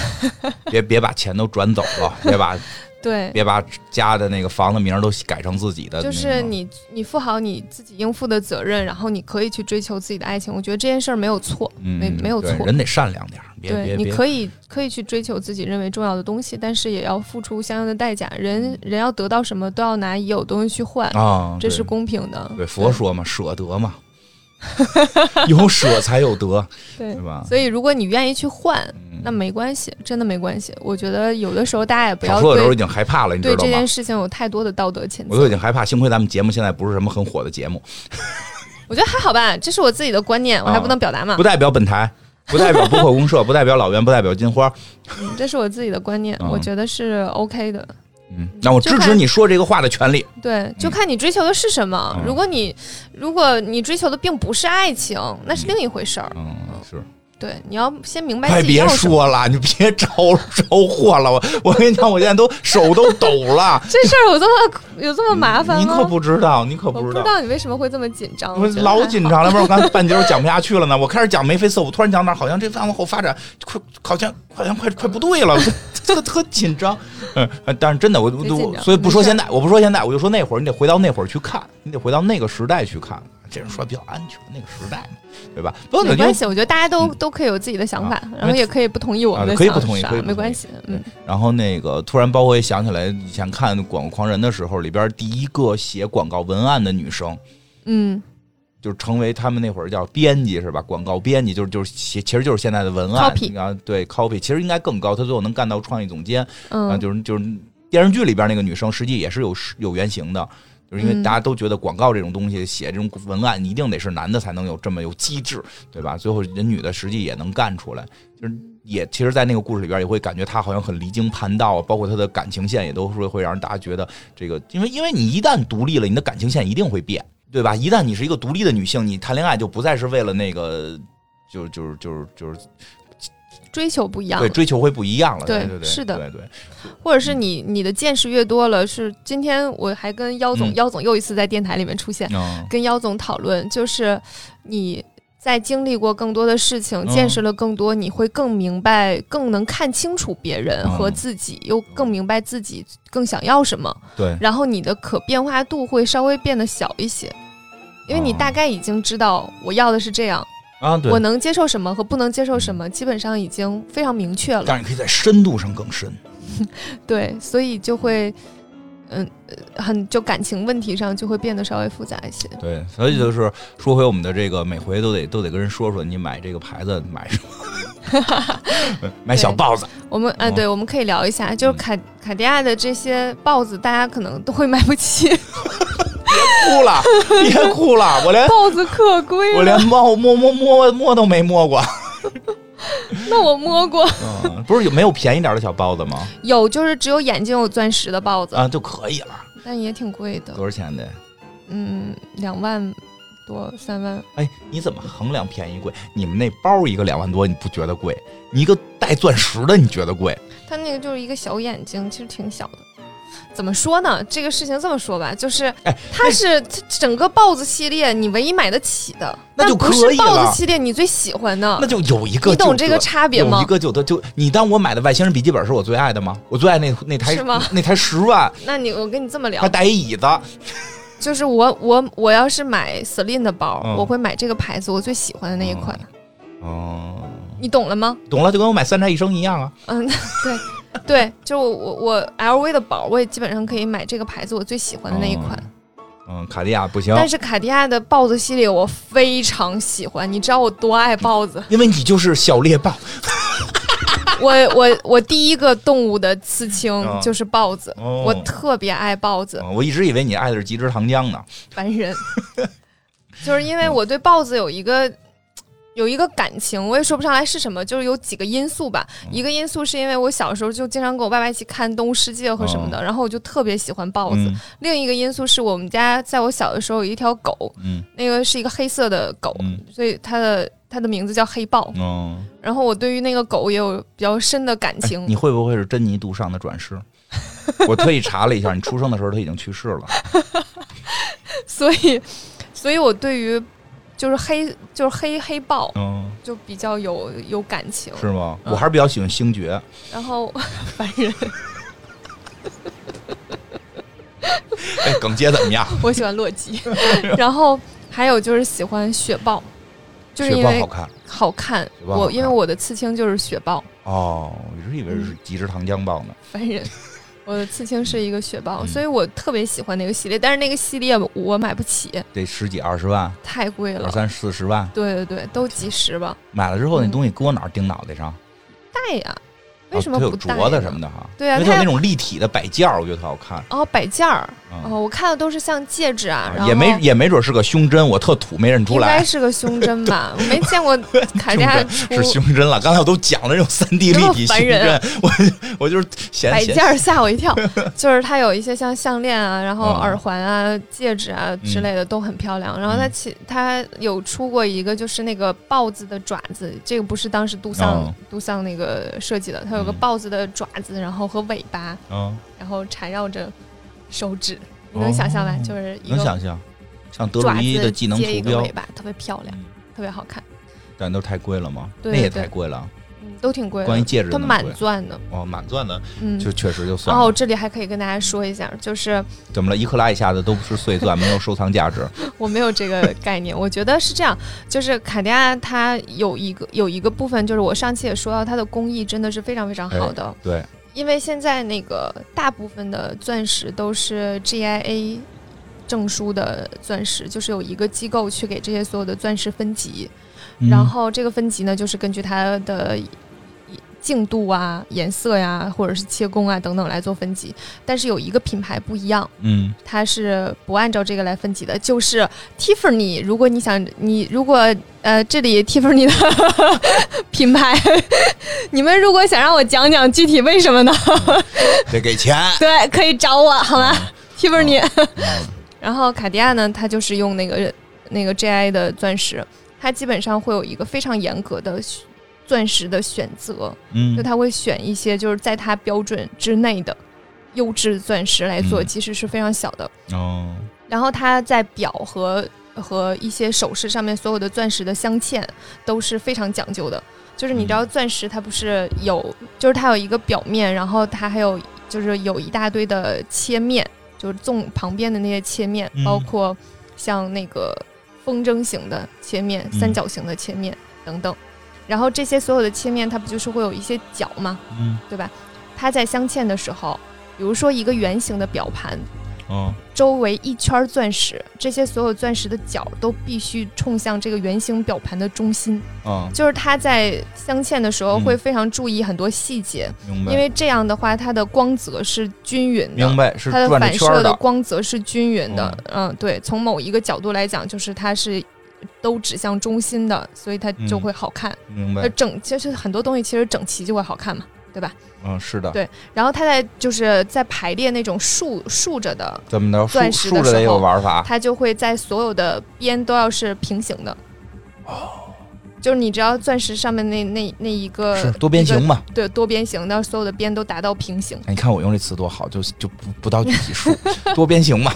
别别把钱都转走了，别把。对，别把家的那个房子名都改成自己的。就是你，你负好你自己应负的责任，然后你可以去追求自己的爱情。我觉得这件事儿没有错，没没有错。人得善良点儿。对，你可以可以去追求自己认为重要的东西，但是也要付出相应的代价。人人要得到什么，都要拿已有东西去换啊，这是公平的。对，佛说嘛，舍得嘛。有舍才有得，对对吧？所以如果你愿意去换，那没关系，真的没关系。我觉得有的时候大家也不要说的时候已经害怕了，你知道吗？对这件事情有太多的道德谴责，我都已经害怕。幸亏咱们节目现在不是什么很火的节目，我觉得还好吧。这是我自己的观念，我还不能表达吗？不代表本台，不代表播客公社，不代表老袁，不代表金花。这是我自己的观念，我觉得是 OK 的。嗯，那我支持你说这个话的权利。对，就看你追求的是什么。如果你，如果你追求的并不是爱情，那是另一回事儿。嗯，是。对，你要先明白。快别说了，你别招招祸了！我我跟你讲，我现在都手都抖了。这事儿有这么有这么麻烦吗？你可不知道，你可不知道。不知道你为什么会这么紧张？我老紧张了，不是我刚半截讲不下去了呢。我开始讲眉飞色舞，突然讲哪，好像这再往后发展，快好像好像快快不对了，这个特紧张。嗯，但是真的，我我所以不说现在，我不说现在，我就说那会儿，你得回到那会儿去看，你得回到那个时代去看。这种说比较安全，那个时代嘛。对吧？不没关系，我觉得大家都都可以有自己的想法，然后也可以不同意我们的，可以不同意，可以没关系。嗯。然后那个突然，包括也想起来以前看《广告狂人》的时候，里边第一个写广告文案的女生，嗯，就是成为他们那会儿叫编辑是吧？广告编辑就是就是写，其实就是现在的文案啊，对，copy，其实应该更高，他最后能干到创意总监。嗯，就是就是电视剧里边那个女生，实际也是有有原型的。就是因为大家都觉得广告这种东西写这种文案，你一定得是男的才能有这么有机智，对吧？最后人女的实际也能干出来，就是也其实，在那个故事里边也会感觉她好像很离经叛道，包括她的感情线也都会会让大家觉得这个，因为因为你一旦独立了，你的感情线一定会变，对吧？一旦你是一个独立的女性，你谈恋爱就不再是为了那个，就就是就是就是。追求不一样，对追求会不一样了。对对对，是的，对对。或者是你你的见识越多了，是今天我还跟妖总，妖总又一次在电台里面出现，跟妖总讨论，就是你在经历过更多的事情，见识了更多，你会更明白，更能看清楚别人和自己，又更明白自己更想要什么。对，然后你的可变化度会稍微变得小一些，因为你大概已经知道我要的是这样啊，我能接受什么和不能接受什么，基本上已经非常明确了。但是你可以在深度上更深。对，所以就会。嗯，很就感情问题上就会变得稍微复杂一些。对，所以就是说回我们的这个，每回都得都得跟人说说，你买这个牌子买什么？买小豹子。我们哎，对，我们可以聊一下，就是卡卡地亚的这些豹子，大家可能都会买不起。别哭了，别哭了，我连豹子可贵，我连猫摸摸摸摸都没摸过。那我摸过，不是有没有便宜点的小豹子吗？有，就是只有眼睛有钻石的豹子啊就可以了，但也挺贵的。多少钱的？嗯，两万多，三万。哎，你怎么衡量便宜贵？你们那包一个两万多，你不觉得贵？你一个带钻石的，你觉得贵？它那个就是一个小眼睛，其实挺小的。怎么说呢？这个事情这么说吧，就是，哎，它是整个豹子系列你唯一买得起的，那就可以了。豹子系列你最喜欢的，那就有一个，你懂这个差别吗？有一个就得就你当我买的外星人笔记本是我最爱的吗？我最爱那那台是吗？那台十万？那你我跟你这么聊，还带一椅子。就是我我我要是买 Celine 的包，我会买这个牌子我最喜欢的那一款。哦，你懂了吗？懂了，就跟我买三宅一生一样啊。嗯，对。对，就我我我 LV 的包，我也基本上可以买这个牌子我最喜欢的那一款。嗯，卡地亚不行。但是卡地亚的豹子系列我非常喜欢，你知道我多爱豹子？因为你就是小猎豹。我我我第一个动物的刺青就是豹子，我特别爱豹子。我一直以为你爱的是吉之糖浆呢。烦人。就是因为我对豹子有一个。有一个感情，我也说不上来是什么，就是有几个因素吧。一个因素是因为我小时候就经常跟我爸爸一起看《动物世界》和什么的，然后我就特别喜欢豹子。另一个因素是我们家在我小的时候有一条狗，那个是一个黑色的狗，所以它的它的名字叫黑豹。然后我对于那个狗也有比较深的感情。你会不会是珍妮杜尚的转世？我特意查了一下，你出生的时候它已经去世了。所以，所以我对于。就是黑，就是黑黑豹，嗯，就比较有有感情，是吗？我还是比较喜欢星爵。然后 烦人。哎，耿杰怎么样？我喜欢洛基。然后还有就是喜欢雪豹，就是因为好看。好看。我因为我的刺青就是雪豹。哦，我一直以为是极致糖浆豹呢。烦人。我的刺青是一个雪豹，所以我特别喜欢那个系列，但是那个系列我买不起，得十几二十万，太贵了，二三四十万，对对对，都几十吧。买了之后那东西搁哪儿钉脑袋上？戴呀。为什么它有镯子什么的哈？对啊，它有那种立体的摆件儿，我觉得特好看。哦，摆件儿，哦，我看的都是像戒指啊，然后也没也没准是个胸针，我特土没认出来。应该是个胸针吧？我没见过卡地亚是胸针了。刚才我都讲了这种三 D 立体胸针，我我就是摆件吓我一跳。就是它有一些像项链啊，然后耳环啊、戒指啊之类的都很漂亮。然后它其它有出过一个就是那个豹子的爪子，这个不是当时杜尚杜尚那个设计的，它有。有个豹子的爪子，然后和尾巴，嗯，然后缠绕着手指，你能想象吧？就是能想象，像德鲁伊的技能图标，尾巴特别漂亮，特别好看。但都太贵了吗？那也太贵了，嗯，都挺贵。关于戒指，它满钻的哦，满钻的，嗯，就确实就算。然后这里还可以跟大家说一下，就是怎么了？一克拉以下的都不是碎钻，没有收藏价值。我没有这个概念，我觉得是这样，就是卡地亚它有一个有一个部分，就是我上期也说到，它的工艺真的是非常非常好的。对，因为现在那个大部分的钻石都是 GIA。证书的钻石就是有一个机构去给这些所有的钻石分级，然后这个分级呢，就是根据它的净度啊、颜色呀，或者是切工啊等等来做分级。但是有一个品牌不一样，嗯，它是不按照这个来分级的，就是 Tiffany。如果你想，你如果呃，这里 Tiffany 的 品牌，你们如果想让我讲讲具体为什么呢？得给钱，对，可以找我好吗？Tiffany。然后卡地亚呢，它就是用那个那个 J I 的钻石，它基本上会有一个非常严格的钻石的选择，嗯，就他会选一些就是在他标准之内的优质钻石来做，其实是非常小的哦。然后它在表和和一些首饰上面所有的钻石的镶嵌都是非常讲究的。就是你知道，钻石它不是有，就是它有一个表面，然后它还有就是有一大堆的切面，就是纵旁边的那些切面，包括像那个风筝形的切面、三角形的切面等等。然后这些所有的切面，它不就是会有一些角吗？嗯，对吧？它在镶嵌的时候，比如说一个圆形的表盘。周围一圈钻石，这些所有钻石的角都必须冲向这个圆形表盘的中心。嗯，就是它在镶嵌的时候会非常注意很多细节，明白？因为这样的话，它的光泽是均匀的，明白？是它的反射的光泽是均匀的。嗯，对，从某一个角度来讲，就是它是都指向中心的，所以它就会好看。明白？整其实很多东西其实整齐就会好看嘛。对吧？嗯，是的。对，然后它在就是在排列那种竖竖着的怎么的钻石的时候，玩法，它就会在所有的边都要是平行的。哦。就是你只要钻石上面那那那一个是多边形嘛？对，多边形，那所有的边都达到平行。你看我用这词多好，就就不不到具体数，多边形嘛。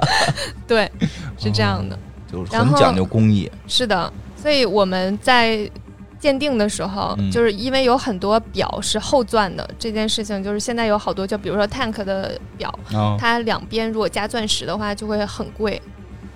对，是这样的，就是很讲究工艺。是的，所以我们在。鉴定的时候，就是因为有很多表是后钻的，这件事情就是现在有好多，就比如说 Tank 的表，它两边如果加钻石的话，就会很贵，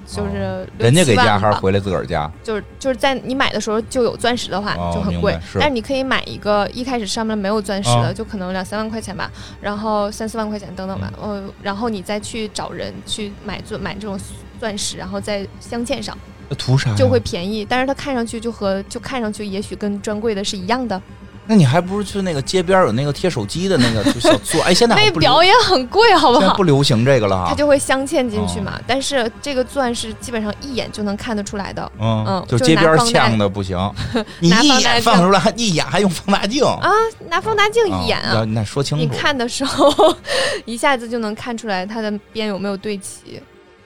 就是人家给加还是回来自个儿加？就是就是在你买的时候就有钻石的话就很贵，但是你可以买一个一开始上面没有钻石的，就可能两三万块钱吧，然后三四万块钱等等吧，呃，然后你再去找人去买钻买这种钻石，然后再镶嵌上。图啥就会便宜，但是它看上去就和就看上去也许跟专柜的是一样的。那你还不如去那个街边有那个贴手机的那个就小做。哎，现在那表也很贵，好不好？不流行这个了哈。它就会镶嵌进去嘛，但是这个钻是基本上一眼就能看得出来的。嗯嗯，就街边呛的不行，你一眼放出来，一眼还用放大镜啊？拿放大镜一眼啊？那说清楚，你看的时候 一下子就能看出来它的边有没有对齐，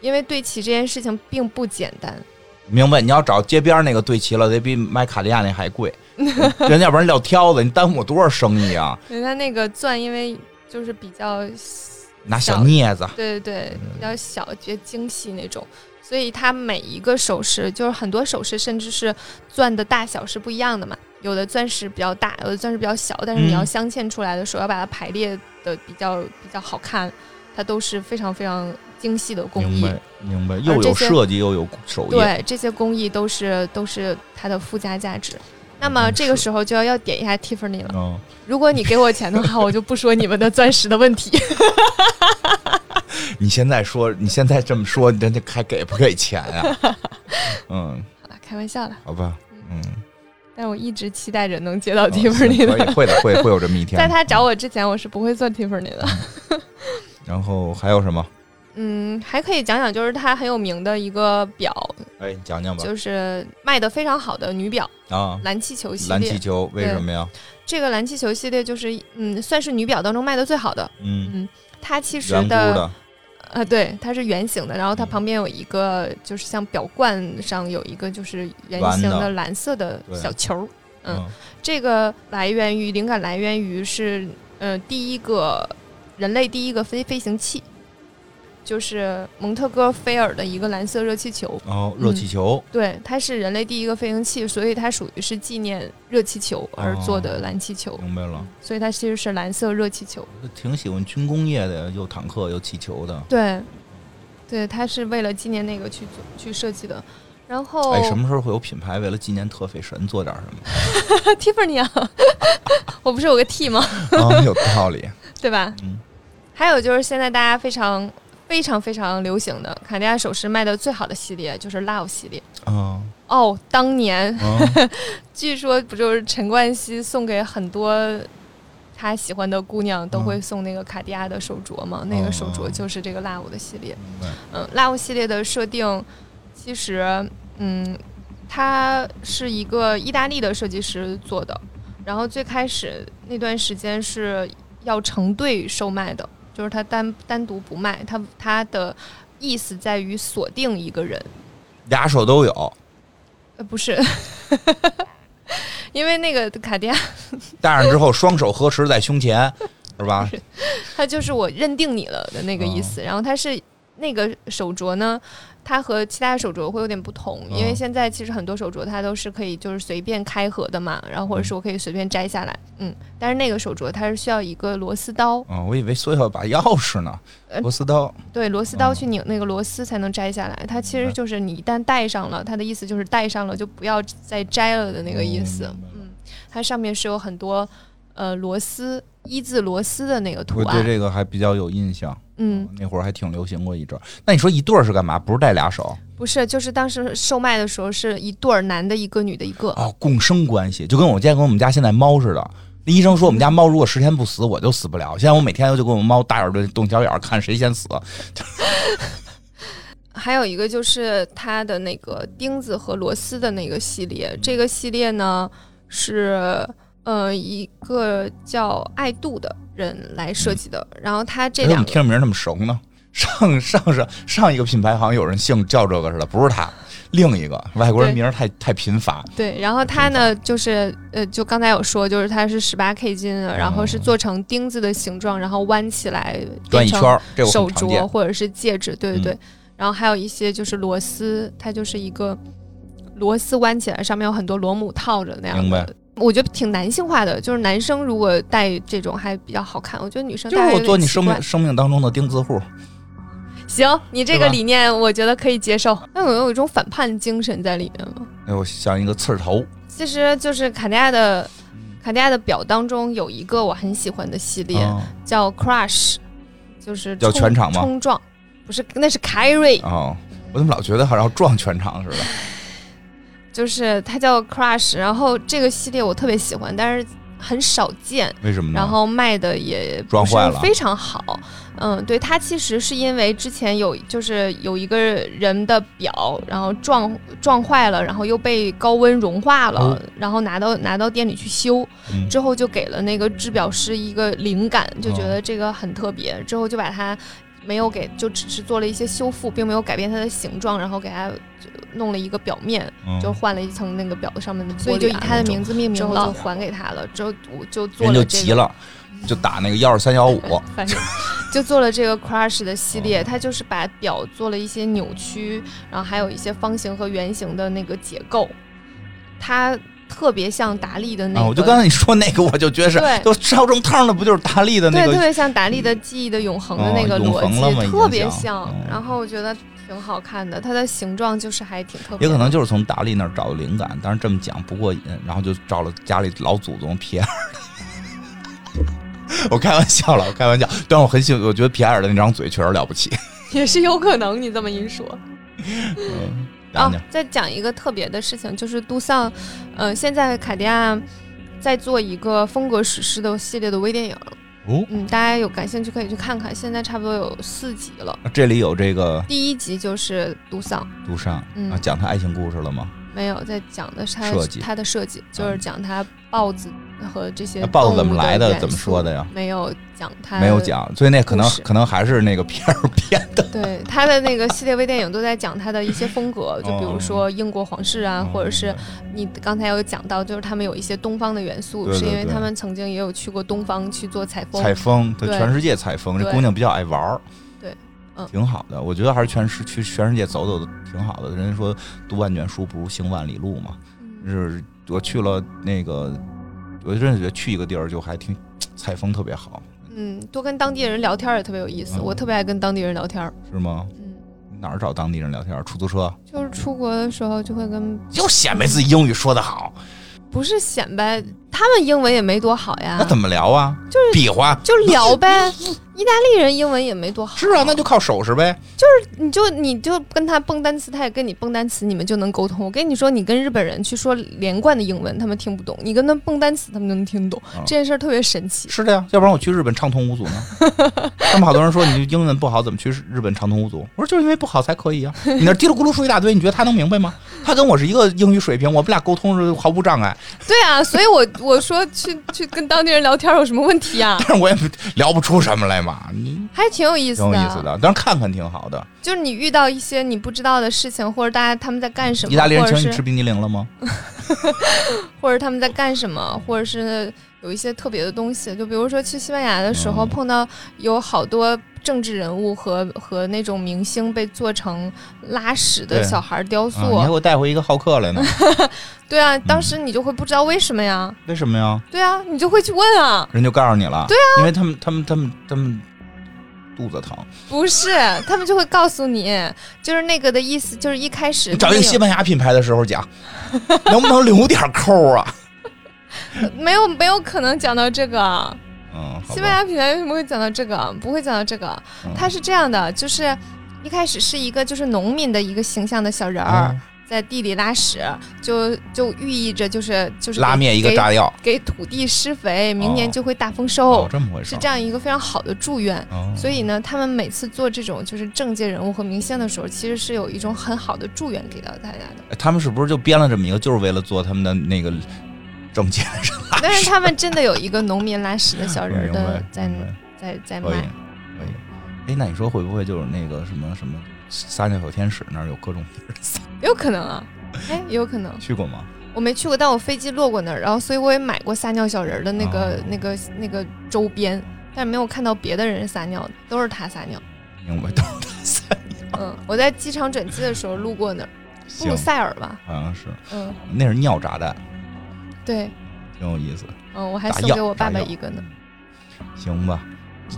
因为对齐这件事情并不简单。明白，你要找街边那个对齐了，得比买卡地亚那还贵。人家要不然撂挑子，你耽误我多少生意啊？人家那个钻，因为就是比较拿小镊子，对对对，比较小，比较精细那种，所以它每一个首饰，就是很多首饰，甚至是钻的大小是不一样的嘛。有的钻石比较大，有的钻石比较小，但是你要镶嵌出来的时候，要把它排列的比较比较好看，它都是非常非常。精细的工艺，明白，明白，又有设计又有手艺，对，这些工艺都是都是它的附加价值。那么这个时候就要要点一下 Tiffany 了。嗯，如果你给我钱的话，我就不说你们的钻石的问题。你现在说，你现在这么说，人家还给不给钱呀？嗯，好了，开玩笑了，好吧，嗯。但我一直期待着能接到 Tiffany 的，会的，会会有这么一天。在他找我之前，我是不会做 Tiffany 的。然后还有什么？嗯，还可以讲讲，就是它很有名的一个表，哎，讲讲吧。就是卖的非常好的女表啊，蓝气球系列。蓝气球为什么呀？这个蓝气球系列就是，嗯，算是女表当中卖的最好的。嗯嗯，它其实的，呃，对，它是圆形的，然后它旁边有一个，就是像表冠上有一个就是圆形的蓝色的小球。嗯，这个来源于灵感来源于是，呃，第一个人类第一个飞飞行器。就是蒙特哥菲尔的一个蓝色热气球哦，热气球，对，它是人类第一个飞行器，所以它属于是纪念热气球而做的蓝气球。明白了，所以它其实是蓝色热气球。挺喜欢军工业的，有坦克，有气球的。对，对，它是为了纪念那个去做去设计的。然后，哎，什么时候会有品牌为了纪念特费神做点什么？Tiffany 啊，我不是有个 T 吗？啊，有道理，对吧？嗯。还有就是现在大家非常。非常非常流行的卡地亚首饰卖的最好的系列就是 Love 系列。哦哦，当年 据说不就是陈冠希送给很多他喜欢的姑娘都会送那个卡地亚的手镯吗？那个手镯就是这个 Love 的系列。嗯，Love 系列的设定其实，嗯，它是一个意大利的设计师做的，然后最开始那段时间是要成对售卖的。就是他单单独不卖，他他的意思在于锁定一个人，俩手都有，呃不是，因为那个卡地亚 戴上之后双手合十在胸前，是吧？他就是我认定你了的那个意思。然后他是那个手镯呢，它和其他手镯会有点不同，因为现在其实很多手镯它都是可以就是随便开合的嘛，然后或者是我可以随便摘下来，嗯，但是那个手镯它是需要一个螺丝刀。哦，我以为所以要把钥匙呢，螺丝刀。对，螺丝刀去拧那个螺丝才能摘下来。它其实就是你一旦戴上了，它的意思就是戴上了就不要再摘了的那个意思。嗯，它上面是有很多呃螺丝一字螺丝的那个图案。我对这个还比较有印象。嗯，那会儿还挺流行过一阵。那你说一对儿是干嘛？不是戴俩手？不是，就是当时售卖的时候是一对儿，男的一个，女的一个。哦，共生关系，就跟我见跟我们家现在猫似的。那医生说我们家猫如果十天不死，我就死不了。现在我每天就跟我们猫大眼儿瞪小眼儿，看谁先死。还有一个就是它的那个钉子和螺丝的那个系列，这个系列呢是呃一个叫爱杜的。人来设计的，然后他这两个听着名那么熟呢？上上上上一个品牌好像有人姓叫这个似的，不是他，另一个外国人名太太贫乏。对，然后他呢，就是呃，就刚才有说，就是它是十八 K 金，然后是做成钉子的形状，然后弯起来转一圈，手镯或者是戒指，对对对。然后还有一些就是螺丝，它就是一个螺丝弯起来，上面有很多螺母套着那样的。我觉得挺男性化的，就是男生如果戴这种还比较好看。我觉得女生就是我做你生命生命当中的钉子户。行，你这个理念我觉得可以接受。那有有一种反叛精神在里面吗？哎，我像一个刺头。其实就是卡地亚的卡地亚的表当中有一个我很喜欢的系列，叫 Crush，就是叫全场吗？冲撞，不是，那是 Carry。哦，我怎么老觉得好像撞全场似的？就是它叫 Crush，然后这个系列我特别喜欢，但是很少见。为什么呢？然后卖的也不是非常好。嗯，对，它其实是因为之前有就是有一个人的表，然后撞撞坏了，然后又被高温融化了，然后拿到拿到店里去修，之后就给了那个制表师一个灵感，就觉得这个很特别，之后就把它没有给，就只是做了一些修复，并没有改变它的形状，然后给它。弄了一个表面，就换了一层那个表上面的所以就以他的名字命名了，就还给他了。之后我就做了这个，就急了，就打那个幺二三幺五，反正 就做了这个 Crush 的系列。它就是把表做了一些扭曲，然后还有一些方形和圆形的那个结构，它特别像达利的那个。我就刚才你说那个，我就觉得是都烧成汤的，不就是达利的那个？对，特别像达利的记忆的永恒的那个逻辑，特别像。然后我觉得。挺好看的，它的形状就是还挺特别。也可能就是从达利那儿找的灵感，但是这么讲不过瘾，然后就照了家里老祖宗皮埃尔。我开玩笑了，我开玩笑，但我很喜，我觉得皮埃尔的那张嘴确实了不起。也是有可能，你这么一说。啊，再讲一个特别的事情，就是杜尚，呃，现在卡地亚在做一个风格史诗的系列的微电影。哦，嗯，大家有感兴趣可以去看看，现在差不多有四集了。这里有这个第一集就是杜尚，杜尚，啊，讲他爱情故事了吗？没有，在讲的是他他的设计，就是讲他豹子和这些豹子怎么来的，怎么说的呀？没有讲他，没有讲，所以那可能可能还是那个片儿编的。对，他的那个系列微电影都在讲他的一些风格，就比如说英国皇室啊，或者是你刚才有讲到，就是他们有一些东方的元素，是因为他们曾经也有去过东方去做采风，采风，对，全世界采风，这姑娘比较爱玩儿。嗯挺好的，我觉得还是全世去全世界走走的挺好的。人家说读万卷书不如行万里路嘛，是我去了那个，我真的觉得去一个地儿就还挺采风特别好。嗯，多跟当地人聊天也特别有意思，我特别爱跟当地人聊天。是吗？嗯，哪儿找当地人聊天？出租车？就是出国的时候就会跟，就显摆自己英语说得好。不是显摆，他们英文也没多好呀。那怎么聊啊？就是比划，就聊呗。意大利人英文也没多好。是啊，那就靠手势呗。就是你就你就跟他蹦单词，他也跟你蹦单词，你们就能沟通。我跟你说，你跟日本人去说连贯的英文，他们听不懂；你跟他蹦单词，他们能听懂。这件事儿特别神奇。是的呀，要不然我去日本畅通无阻呢。他们好多人说你英文不好，怎么去日本畅通无阻？我说就是因为不好才可以啊。你那嘀噜咕噜说一大堆，你觉得他能明白吗？他跟我是一个英语水平，我们俩沟通是毫无障碍。对啊，所以我 我说去去跟当地人聊天有什么问题啊？但是我也聊不出什么来嘛。你还挺有意思的，挺有意思的。但是看看挺好的。就是你遇到一些你不知道的事情，或者大家他们在干什么？意大利人请你吃冰激凌了吗？或者他们在干什么？或者是有一些特别的东西？就比如说去西班牙的时候，碰到有好多。政治人物和和那种明星被做成拉屎的小孩雕塑。你还给我带回一个浩克来呢？对啊，当时你就会不知道为什么呀？为什么呀？对啊，你就会去问啊。人就告诉你了。对啊，因为他们他们他们他们肚子疼。不是，他们就会告诉你，就是那个的意思，就是一开始找一个西班牙品牌的时候讲，能不能留点扣啊？没有没有可能讲到这个，嗯，西班牙品牌为什么会讲到这个？不会讲到这个，它是这样的，就是一开始是一个就是农民的一个形象的小人儿在地里拉屎，就就寓意着就是就是拉面一个炸药，给土地施肥，明年就会大丰收，这么回事，是这样一个非常好的祝愿。所以呢，他们每次做这种就是政界人物和明星的时候，其实是有一种很好的祝愿给到大家的。他们是不是就编了这么一个，就是为了做他们的那个？挣钱是吧？但是他们真的有一个农民拉屎的小人的在在在卖。可以，可以。哎，那你说会不会就是那个什么什么撒尿小天使那儿有各种有可能啊，哎，有可能。去过吗？我没去过，但我飞机落过那儿，然后所以我也买过撒尿小人的那个那个那个周边，但是没有看到别的人撒尿，都是他撒尿。明白，都是他撒尿。嗯，我在机场转机的时候路过那儿，布鲁塞尔吧？好像是。嗯，那是尿炸弹。对，挺有意思。嗯，我还送给我爸爸一个呢。行吧，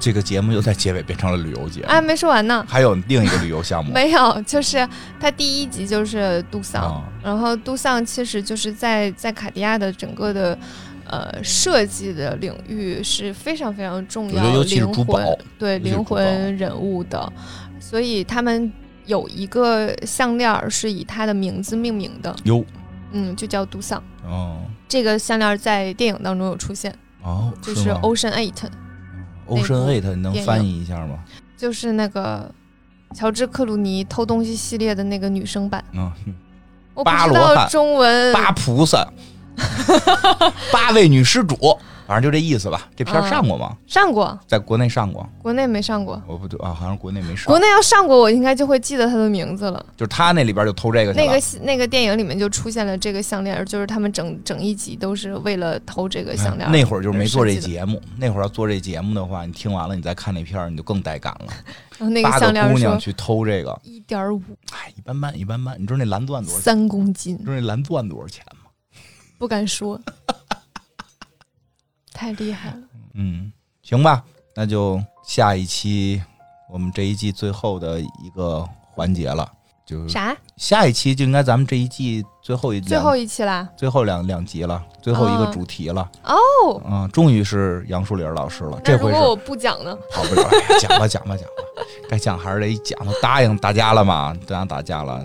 这个节目又在结尾变成了旅游节。哎，没说完呢。还有另一个旅游项目。没有，就是它第一集就是杜桑，然后杜桑其实就是在在卡地亚的整个的呃设计的领域是非常非常重要，灵魂对灵魂人物的，所以他们有一个项链是以他的名字命名的。有。嗯，就叫杜桑哦。这个项链在电影当中有出现哦，就是 Ocean Eight。Ocean Eight，你能翻译一下吗？就是那个乔治克鲁尼偷东西系列的那个女生版。嗯，我不知道中文。八菩萨，八位女施主。反正就这意思吧。这片上过吗？上过，在国内上过。国内没上过。我不对啊，好像国内没上。国内要上过，我应该就会记得他的名字了。就是他那里边就偷这个。那个那个电影里面就出现了这个项链，就是他们整整一集都是为了偷这个项链。那会儿就是没做这节目，那会儿要做这节目的话，你听完了你再看那片儿，你就更带感了。然 后那个项链姑娘去偷这个，一点五。哎，一般般，一般般。你知道那蓝钻多少钱？三公斤。你知道那蓝钻多少钱吗？不敢说。太厉害了，嗯，行吧，那就下一期我们这一季最后的一个环节了，就是啥？下一期就应该咱们这一季最后一最后一期啦，最后两两集了，最后一个主题了哦，嗯，终于是杨树林老师了，这回如果我不讲呢？好不了，讲吧讲吧讲吧，该讲还是得讲，答应大家了嘛，答应大家了，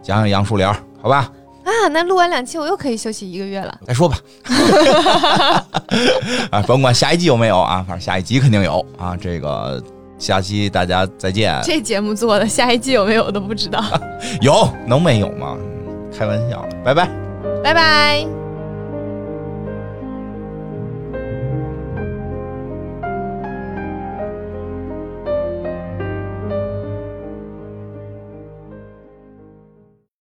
讲讲杨树林，好吧？啊，那录完两期我又可以休息一个月了。再说吧，啊，甭管下一季有没有啊，反正下一集肯定有啊。这个下期大家再见。这节目做的，下一季有没有都不知道。有能没有吗？开玩笑，拜拜，拜拜。